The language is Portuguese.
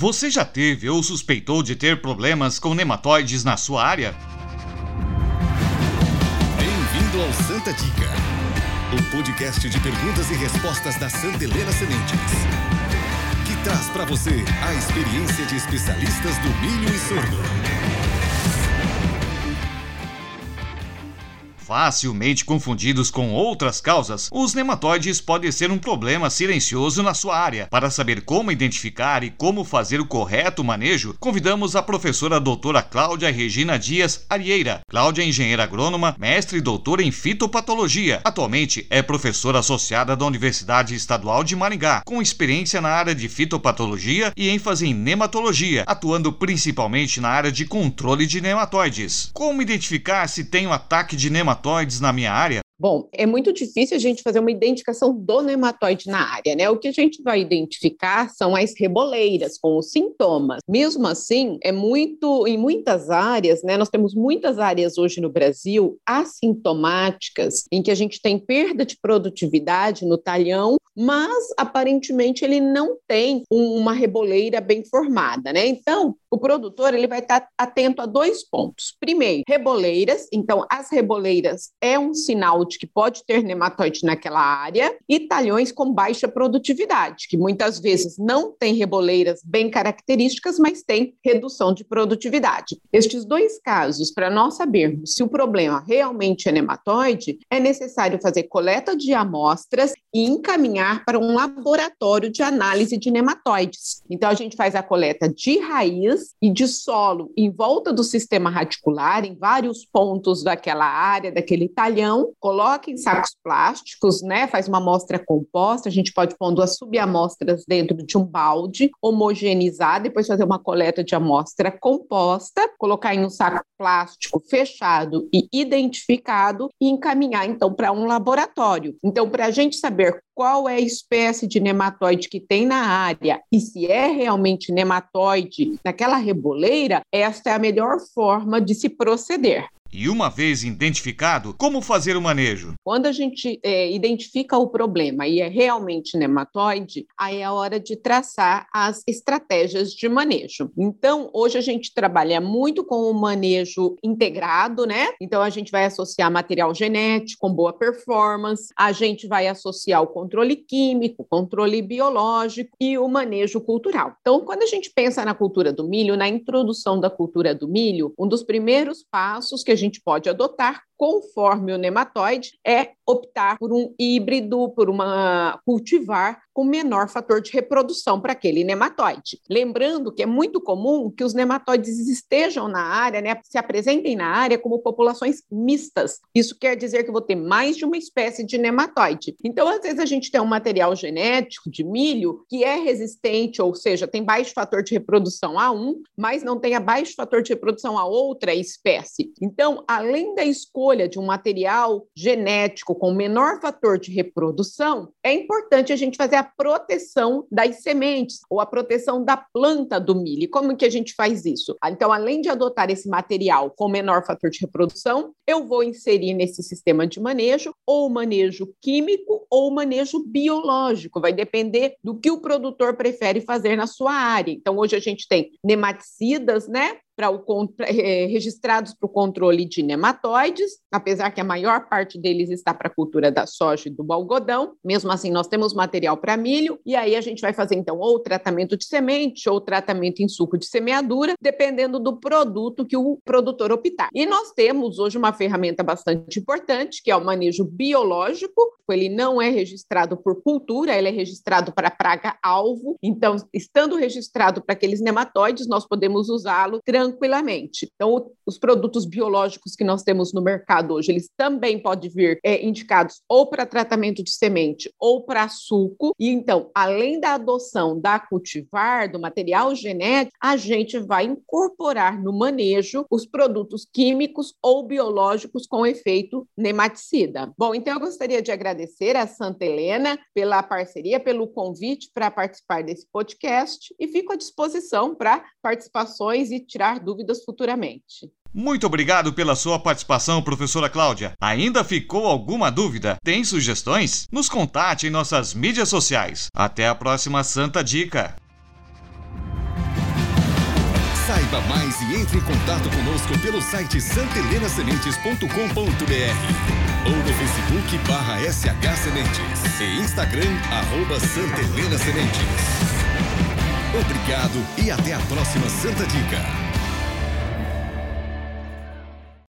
Você já teve ou suspeitou de ter problemas com nematóides na sua área? Bem-vindo ao Santa Dica, o podcast de perguntas e respostas da Santa Helena Sementes, que traz para você a experiência de especialistas do milho e sorgo. Facilmente confundidos com outras causas, os nematóides podem ser um problema silencioso na sua área. Para saber como identificar e como fazer o correto manejo, convidamos a professora doutora Cláudia Regina Dias Arieira. Cláudia é engenheira agrônoma, mestre e doutora em fitopatologia. Atualmente é professora associada da Universidade Estadual de Maringá, com experiência na área de fitopatologia e ênfase em nematologia, atuando principalmente na área de controle de nematóides. Como identificar se tem um ataque de nematóides nematóides na minha área? Bom, é muito difícil a gente fazer uma identificação do nematóide na área, né? O que a gente vai identificar são as reboleiras com os sintomas. Mesmo assim, é muito em muitas áreas, né? Nós temos muitas áreas hoje no Brasil assintomáticas em que a gente tem perda de produtividade no talhão, mas aparentemente ele não tem uma reboleira bem formada, né? Então, o produtor ele vai estar atento a dois pontos. Primeiro, reboleiras. Então, as reboleiras é um sinal que pode ter nematóide naquela área, e talhões com baixa produtividade, que muitas vezes não tem reboleiras bem características, mas tem redução de produtividade. Estes dois casos, para nós sabermos se o problema realmente é nematóide, é necessário fazer coleta de amostras e encaminhar para um laboratório de análise de nematóides. Então, a gente faz a coleta de raiz e de solo em volta do sistema radicular, em vários pontos daquela área, daquele talhão, coloca em sacos plásticos, né? Faz uma amostra composta, a gente pode pôr duas subamostras dentro de um balde, homogeneizar, depois fazer uma coleta de amostra composta, colocar em um saco plástico fechado e identificado e encaminhar então para um laboratório. Então, para a gente saber qual é a espécie de nematóide que tem na área e se é realmente nematóide naquela reboleira, esta é a melhor forma de se proceder. E uma vez identificado, como fazer o manejo? Quando a gente é, identifica o problema e é realmente nematóide, aí é a hora de traçar as estratégias de manejo. Então, hoje a gente trabalha muito com o manejo integrado, né? Então, a gente vai associar material genético com boa performance, a gente vai associar o controle químico, controle biológico e o manejo cultural. Então, quando a gente pensa na cultura do milho, na introdução da cultura do milho, um dos primeiros passos que a gente pode adotar conforme o nematóide é optar por um híbrido, por uma cultivar com menor fator de reprodução para aquele nematóide. Lembrando que é muito comum que os nematóides estejam na área, né, se apresentem na área como populações mistas. Isso quer dizer que vou ter mais de uma espécie de nematóide. Então, às vezes a gente tem um material genético de milho que é resistente, ou seja, tem baixo fator de reprodução a um, mas não tem baixo fator de reprodução a outra espécie. Então, além da escolha de um material genético com menor fator de reprodução, é importante a gente fazer a proteção das sementes ou a proteção da planta do milho. E como que a gente faz isso? Ah, então, além de adotar esse material com menor fator de reprodução, eu vou inserir nesse sistema de manejo ou manejo químico ou manejo biológico. Vai depender do que o produtor prefere fazer na sua área. Então, hoje a gente tem nematicidas, né? Para o é, registrados para o controle de nematóides, apesar que a maior parte deles está para a cultura da soja e do algodão. Mesmo assim, nós temos material para milho, e aí a gente vai fazer então ou tratamento de semente ou tratamento em suco de semeadura, dependendo do produto que o produtor optar. E nós temos hoje uma ferramenta bastante importante, que é o manejo biológico. Ele não é registrado por cultura, ele é registrado para praga-alvo. Então, estando registrado para aqueles nematóides, nós podemos usá-lo tranquilamente. Então, os produtos biológicos que nós temos no mercado hoje, eles também podem vir é, indicados ou para tratamento de semente ou para suco. E então, além da adoção da cultivar, do material genético, a gente vai incorporar no manejo os produtos químicos ou biológicos com efeito nematicida. Bom, então eu gostaria de agradecer a Santa Helena pela parceria, pelo convite para participar desse podcast e fico à disposição para participações e tirar dúvidas futuramente. Muito obrigado pela sua participação, professora Cláudia. Ainda ficou alguma dúvida? Tem sugestões? Nos contate em nossas mídias sociais. Até a próxima Santa Dica. Saiba mais e entre em contato conosco pelo site santelenasementes.com.br ou no Facebook barra SH Sementes e Instagram arroba Santa Helena Sementes. Obrigado e até a próxima Santa Dica.